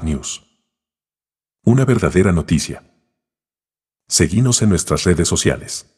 News. Una verdadera noticia. Seguimos en nuestras redes sociales.